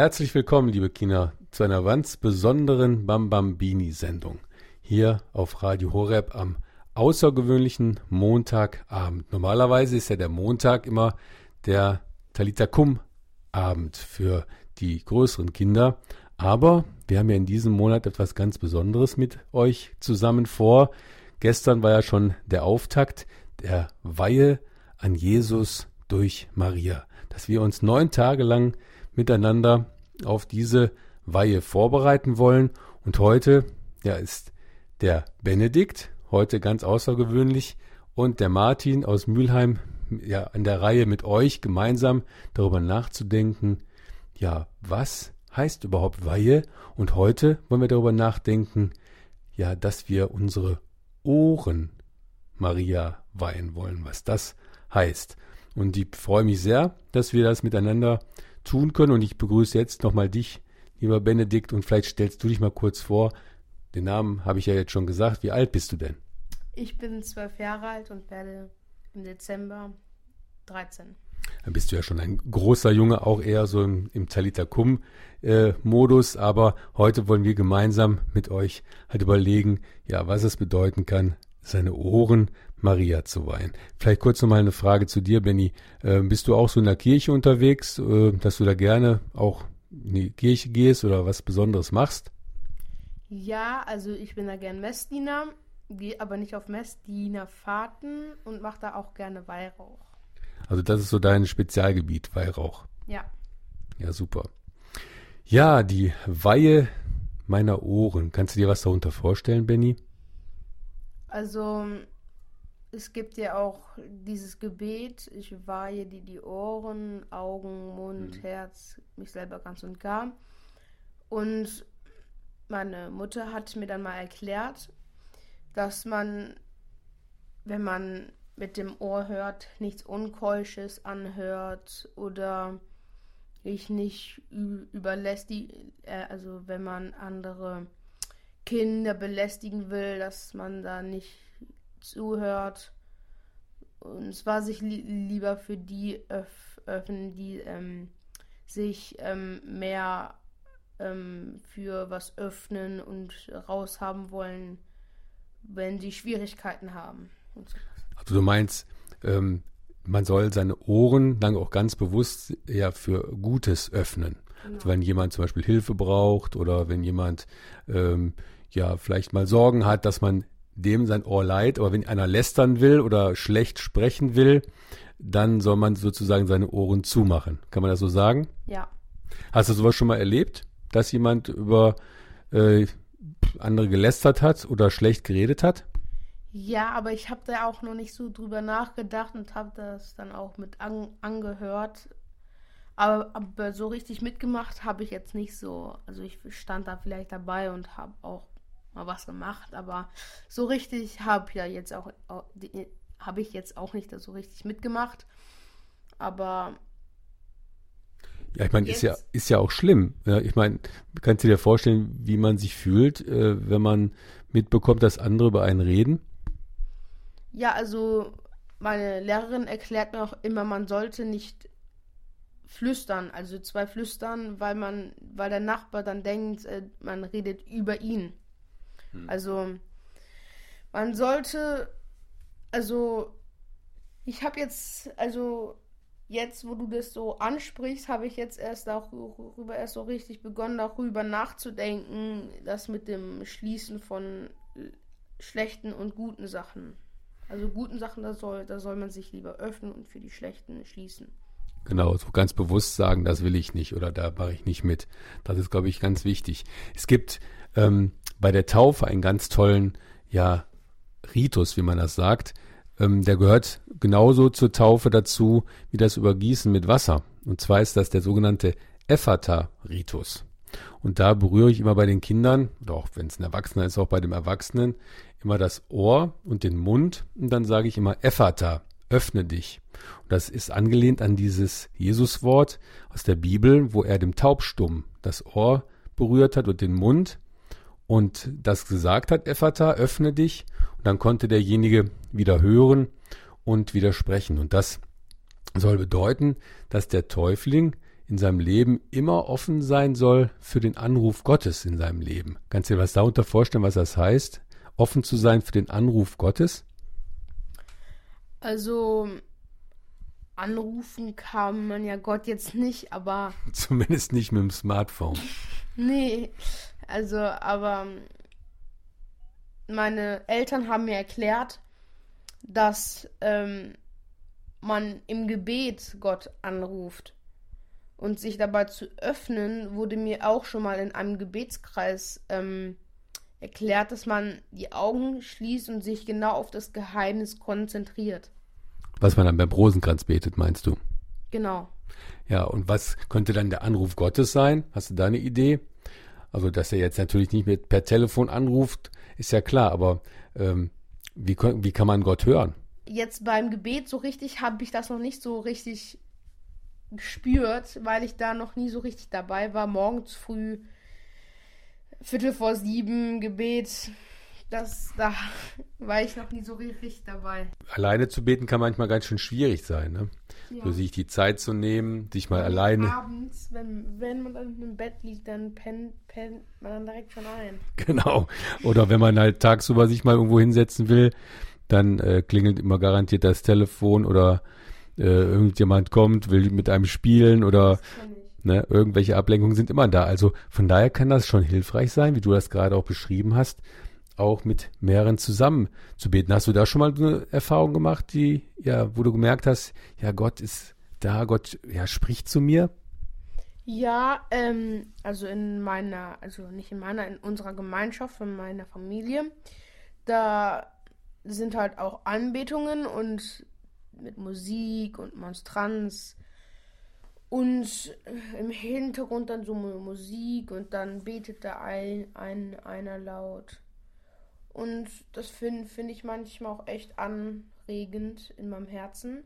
Herzlich willkommen, liebe Kinder, zu einer ganz besonderen Bambambini-Sendung. Hier auf Radio Horeb am außergewöhnlichen Montagabend. Normalerweise ist ja der Montag immer der Talitakum-Abend für die größeren Kinder. Aber wir haben ja in diesem Monat etwas ganz Besonderes mit euch zusammen vor. Gestern war ja schon der Auftakt der Weihe an Jesus durch Maria, dass wir uns neun Tage lang miteinander auf diese Weihe vorbereiten wollen. Und heute ja, ist der Benedikt, heute ganz außergewöhnlich, und der Martin aus Mülheim ja, an der Reihe mit euch gemeinsam darüber nachzudenken, ja, was heißt überhaupt Weihe? Und heute wollen wir darüber nachdenken, ja, dass wir unsere Ohren Maria weihen wollen, was das heißt. Und ich freue mich sehr, dass wir das miteinander tun können. Und ich begrüße jetzt nochmal dich, lieber Benedikt, und vielleicht stellst du dich mal kurz vor. Den Namen habe ich ja jetzt schon gesagt. Wie alt bist du denn? Ich bin zwölf Jahre alt und werde im Dezember 13. Dann bist du ja schon ein großer Junge, auch eher so im, im Talita Kum äh, Modus. Aber heute wollen wir gemeinsam mit euch halt überlegen, ja, was es bedeuten kann, seine Ohren Maria zu weihen. Vielleicht kurz nochmal eine Frage zu dir, Benny. Äh, bist du auch so in der Kirche unterwegs, äh, dass du da gerne auch in die Kirche gehst oder was Besonderes machst? Ja, also ich bin da gern Messdiener, gehe aber nicht auf Messdienerfahrten und mache da auch gerne Weihrauch. Also das ist so dein Spezialgebiet, Weihrauch. Ja. Ja, super. Ja, die Weihe meiner Ohren. Kannst du dir was darunter vorstellen, Benny? Also es gibt ja auch dieses Gebet, ich weihe dir die Ohren, Augen, Mund, mhm. Herz, mich selber ganz und gar. Und meine Mutter hat mir dann mal erklärt, dass man, wenn man mit dem Ohr hört, nichts Unkeusches anhört oder ich nicht überlästigt, äh, also wenn man andere Kinder belästigen will, dass man da nicht zuhört. Und zwar sich li lieber für die öff öffnen, die ähm, sich ähm, mehr ähm, für was öffnen und raushaben wollen, wenn sie Schwierigkeiten haben. Also du meinst, ähm, man soll seine Ohren dann auch ganz bewusst ja für Gutes öffnen. Genau. Also wenn jemand zum Beispiel Hilfe braucht oder wenn jemand ähm, ja vielleicht mal Sorgen hat, dass man dem sein Ohr leiht, aber wenn einer lästern will oder schlecht sprechen will, dann soll man sozusagen seine Ohren zumachen. Kann man das so sagen? Ja. Hast du sowas schon mal erlebt, dass jemand über äh, andere gelästert hat oder schlecht geredet hat? Ja, aber ich habe da auch noch nicht so drüber nachgedacht und habe das dann auch mit an, angehört. Aber, aber, so richtig mitgemacht habe ich jetzt nicht so. Also ich stand da vielleicht dabei und habe auch mal was gemacht, aber so richtig habe ja jetzt auch habe ich jetzt auch nicht so richtig mitgemacht. Aber ja, ich meine, ist ja, ist ja auch schlimm. Ja, ich meine, kannst du dir vorstellen, wie man sich fühlt, äh, wenn man mitbekommt, dass andere über einen reden? Ja, also meine Lehrerin erklärt mir auch immer, man sollte nicht flüstern, also zwei flüstern, weil man, weil der Nachbar dann denkt, äh, man redet über ihn. Hm. Also man sollte, also ich habe jetzt, also jetzt, wo du das so ansprichst, habe ich jetzt erst darüber erst so richtig begonnen, darüber nachzudenken, das mit dem Schließen von schlechten und guten Sachen. Also guten Sachen, da soll, da soll man sich lieber öffnen und für die schlechten schließen. Genau, so ganz bewusst sagen, das will ich nicht oder da mache ich nicht mit. Das ist, glaube ich, ganz wichtig. Es gibt ähm, bei der Taufe einen ganz tollen, ja, Ritus, wie man das sagt. Ähm, der gehört genauso zur Taufe dazu wie das Übergießen mit Wasser. Und zwar ist das der sogenannte Ephata-Ritus. Und da berühre ich immer bei den Kindern, oder auch wenn es ein Erwachsener ist, auch bei dem Erwachsenen, immer das Ohr und den Mund. Und dann sage ich immer Ephata, öffne dich. Und das ist angelehnt an dieses Jesuswort aus der Bibel, wo er dem Taubstumm das Ohr berührt hat und den Mund und das gesagt hat, Ephata, öffne dich. Und dann konnte derjenige wieder hören und widersprechen. Und das soll bedeuten, dass der Täufling in seinem Leben immer offen sein soll für den Anruf Gottes in seinem Leben. Kannst du dir was darunter vorstellen, was das heißt? Offen zu sein für den Anruf Gottes? Also anrufen kann man ja Gott jetzt nicht, aber. Zumindest nicht mit dem Smartphone. nee, also, aber meine Eltern haben mir erklärt, dass ähm, man im Gebet Gott anruft. Und sich dabei zu öffnen, wurde mir auch schon mal in einem Gebetskreis ähm, erklärt, dass man die Augen schließt und sich genau auf das Geheimnis konzentriert. Was man dann beim Rosenkranz betet, meinst du? Genau. Ja, und was könnte dann der Anruf Gottes sein? Hast du da eine Idee? Also, dass er jetzt natürlich nicht mit per Telefon anruft, ist ja klar, aber ähm, wie, wie kann man Gott hören? Jetzt beim Gebet so richtig habe ich das noch nicht so richtig gespürt, weil ich da noch nie so richtig dabei war. Morgens früh Viertel vor sieben, Gebet. Das, da war ich noch nie so richtig dabei. Alleine zu beten kann manchmal ganz schön schwierig sein, ne? Ja. So sich die Zeit zu nehmen, sich mal Und alleine. Abends, wenn, wenn man dann im Bett liegt, dann pennt, pennt man dann direkt schon ein. Genau. Oder wenn man halt tagsüber sich mal irgendwo hinsetzen will, dann äh, klingelt immer garantiert das Telefon oder äh, irgendjemand kommt, will mit einem spielen oder. Ne, irgendwelche Ablenkungen sind immer da. Also von daher kann das schon hilfreich sein, wie du das gerade auch beschrieben hast, auch mit mehreren zusammen zu beten. Hast du da schon mal eine Erfahrung gemacht, die, ja, wo du gemerkt hast, ja, Gott ist da, Gott, ja, spricht zu mir? Ja, ähm, also in meiner, also nicht in meiner, in unserer Gemeinschaft, von meiner Familie, da sind halt auch Anbetungen und mit Musik und Monstranz und äh, im Hintergrund dann so Mu- Musik und dann betet da ein, ein einer laut. Und das finde find ich manchmal auch echt anregend in meinem Herzen.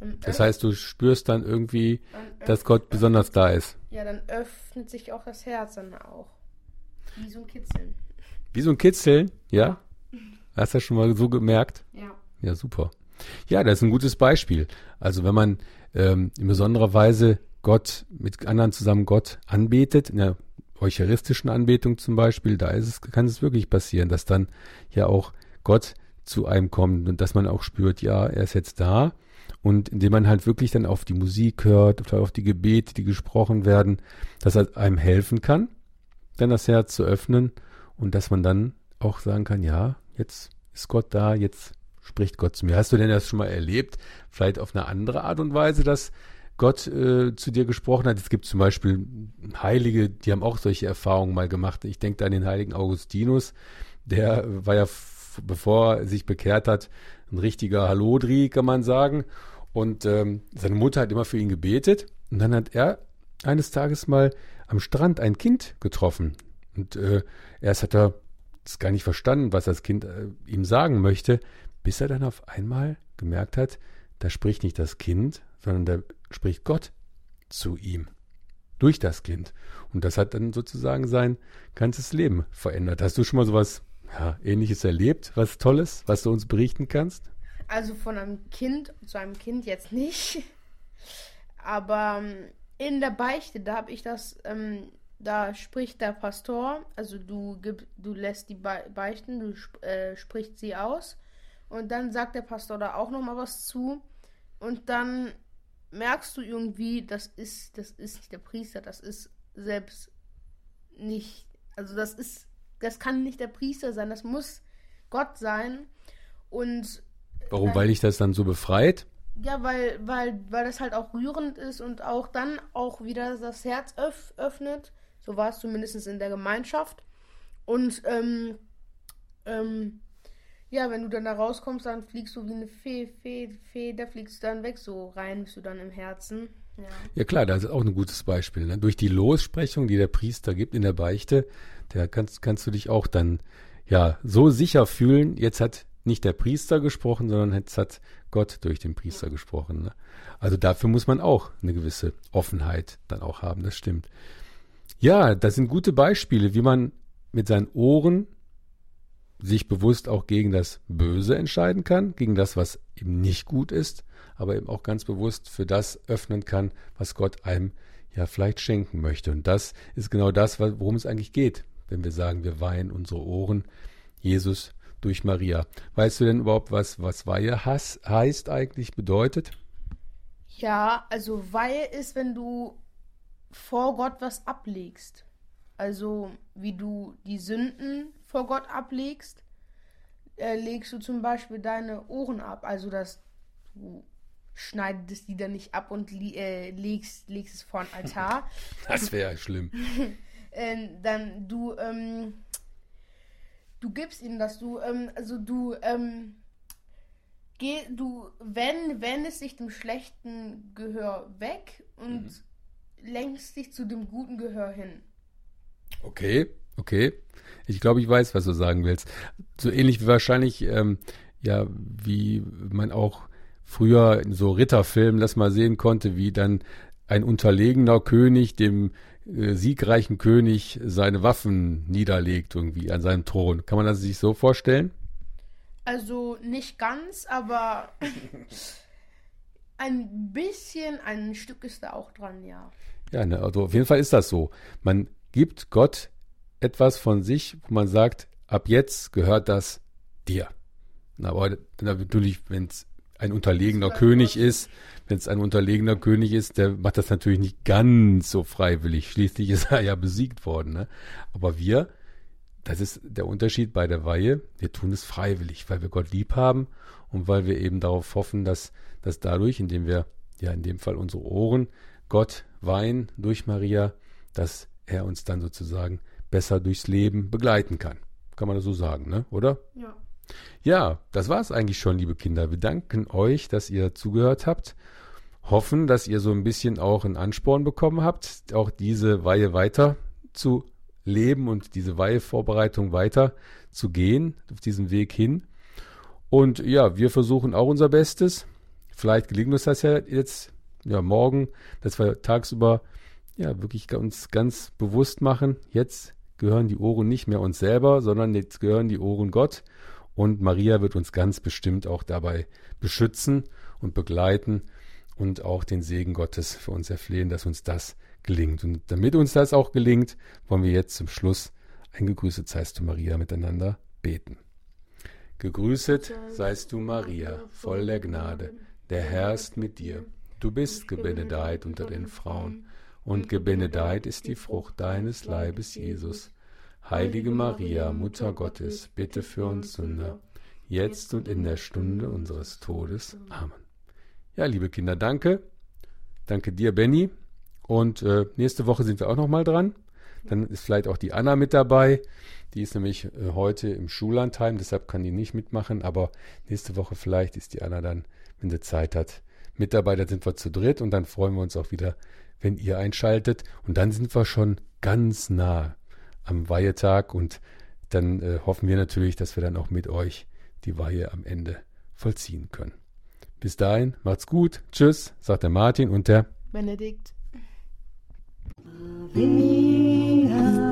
Und Das heißt, du spürst dann irgendwie, dann dass Gott besonders da ist. ja, dann öffnet sich auch das Herz dann auch. Wie so ein Kitzeln. Wie so ein Kitzeln, ja? Hast du das schon mal so gemerkt? Ja. Ja, super. Ja, das ist ein gutes Beispiel. Also wenn man ähm, in besonderer Weise Gott mit anderen zusammen Gott anbetet, in der eucharistischen Anbetung zum Beispiel, da ist es, kann es wirklich passieren, dass dann ja auch Gott zu einem kommt und dass man auch spürt, ja, er ist jetzt da. Und indem man halt wirklich dann auf die Musik hört, auf die Gebete, die gesprochen werden, dass er einem helfen kann, dann das Herz zu öffnen und dass man dann auch sagen kann, ja, jetzt ist Gott da, jetzt spricht Gott zu mir. Hast du denn das schon mal erlebt? Vielleicht auf eine andere Art und Weise, dass Gott äh, zu dir gesprochen hat? Es gibt zum Beispiel Heilige, die haben auch solche Erfahrungen mal gemacht. Ich denke da an den heiligen Augustinus. Der war ja, bevor er sich bekehrt hat, ein richtiger Hallodri, kann man sagen. Und ähm, seine Mutter hat immer für ihn gebetet. Und dann hat er eines Tages mal am Strand ein Kind getroffen. Und äh, erst hat er das gar nicht verstanden, was das Kind äh, ihm sagen möchte, bis er dann auf einmal gemerkt hat, da spricht nicht das Kind, sondern da spricht Gott zu ihm durch das Kind. Und das hat dann sozusagen sein ganzes Leben verändert. Hast du schon mal sowas ja, ähnliches erlebt, was Tolles, was du uns berichten kannst? Also von einem Kind zu einem Kind jetzt nicht. Aber ähm, in der Beichte, da habe ich das, ähm, da spricht der Pastor, also du gib, du lässt die Be Beichten, du äh, sprichst sie aus und dann sagt der Pastor da auch noch mal was zu und dann merkst du irgendwie, das ist, das ist nicht der Priester, das ist selbst nicht, also das ist, das kann nicht der Priester sein, das muss Gott sein und Warum? Nein. Weil dich das dann so befreit? ja, weil, weil, weil das halt auch rührend ist und auch dann auch wieder das Herz öff öffnet. So war es zumindest in der Gemeinschaft. Und ähm, ähm, ja, wenn du dann da rauskommst, dann fliegst du wie eine Fee, Fee, Fee, da fliegst du dann weg, so rein bist du dann im Herzen. Ja. Ja klar, das ist auch ein gutes Beispiel. Ne? Durch die Lossprechung, die der Priester gibt in der Beichte, der kannst, kannst du dich auch dann ja so sicher fühlen, jetzt hat nicht der Priester gesprochen, sondern jetzt hat Gott durch den Priester gesprochen. Ne? Also dafür muss man auch eine gewisse Offenheit dann auch haben, das stimmt. Ja, das sind gute Beispiele, wie man mit seinen Ohren sich bewusst auch gegen das Böse entscheiden kann, gegen das, was eben nicht gut ist, aber eben auch ganz bewusst für das öffnen kann, was Gott einem ja vielleicht schenken möchte. Und das ist genau das, worum es eigentlich geht, wenn wir sagen, wir weihen unsere Ohren Jesus durch Maria. Weißt du denn überhaupt, was, was Weihe has, heißt eigentlich, bedeutet? Ja, also Weihe ist, wenn du vor Gott was ablegst. Also wie du die Sünden vor Gott ablegst, äh, legst du zum Beispiel deine Ohren ab. Also dass du schneidest die dann nicht ab und äh, legst, legst es vor den Altar. Das wäre schlimm. äh, dann du, ähm, du gibst ihnen das, du, ähm, also du, ähm, geh, du, wenn, wendest dich dem schlechten Gehör weg und lenkst dich zu dem guten Gehör hin. Okay, okay. Ich glaube, ich weiß, was du sagen willst. So ähnlich wie wahrscheinlich, ähm, ja, wie man auch früher in so Ritterfilmen das mal sehen konnte, wie dann ein unterlegener König dem äh, siegreichen König seine Waffen niederlegt irgendwie an seinem Thron. Kann man das sich so vorstellen? Also nicht ganz, aber ein bisschen, ein Stück ist da auch dran, ja. Ja, ne, also auf jeden Fall ist das so. Man gibt Gott etwas von sich, wo man sagt, ab jetzt gehört das dir. Aber natürlich, wenn es ein unterlegener König ist, wenn es ein unterlegener König ist, der macht das natürlich nicht ganz so freiwillig. Schließlich ist er ja besiegt worden. Ne? Aber wir, das ist der Unterschied bei der Weihe, wir tun es freiwillig, weil wir Gott lieb haben und weil wir eben darauf hoffen, dass, dass dadurch, indem wir, ja in dem Fall unsere Ohren, Gott weihen durch Maria, dass er uns dann sozusagen besser durchs Leben begleiten kann. Kann man das so sagen, ne? oder? Ja. Ja, das war es eigentlich schon, liebe Kinder. Wir danken euch, dass ihr zugehört habt. Hoffen, dass ihr so ein bisschen auch einen Ansporn bekommen habt, auch diese Weihe weiter zu leben und diese Weihevorbereitung weiter zu gehen, auf diesem Weg hin. Und ja, wir versuchen auch unser Bestes. Vielleicht gelingt uns das ja jetzt, ja, morgen, dass wir tagsüber ja wirklich uns ganz bewusst machen, jetzt gehören die Ohren nicht mehr uns selber, sondern jetzt gehören die Ohren Gott. Und Maria wird uns ganz bestimmt auch dabei beschützen und begleiten und auch den Segen Gottes für uns erflehen, dass uns das gelingt. Und damit uns das auch gelingt, wollen wir jetzt zum Schluss ein Gegrüßet seist du Maria miteinander beten. Gegrüßet seist du Maria, voll der Gnade, der Herr ist mit dir. Du bist gebenedeit unter den Frauen, und gebenedeit ist die Frucht deines Leibes, Jesus. Heilige Maria, Mutter Gottes, bitte für uns Sünder, jetzt und in der Stunde unseres Todes. Amen. Ja, liebe Kinder, danke. Danke dir, Benny. Und äh, nächste Woche sind wir auch nochmal dran. Dann ist vielleicht auch die Anna mit dabei. Die ist nämlich äh, heute im Schullandheim, deshalb kann die nicht mitmachen. Aber nächste Woche vielleicht ist die Anna dann, wenn sie Zeit hat, mit dabei. Dann sind wir zu dritt und dann freuen wir uns auch wieder, wenn ihr einschaltet. Und dann sind wir schon ganz nah am Weihetag und dann äh, hoffen wir natürlich, dass wir dann auch mit euch die Weihe am Ende vollziehen können. Bis dahin, macht's gut. Tschüss, sagt der Martin und der Benedikt. Ave,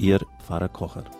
Ihr Pfarrer Kocher.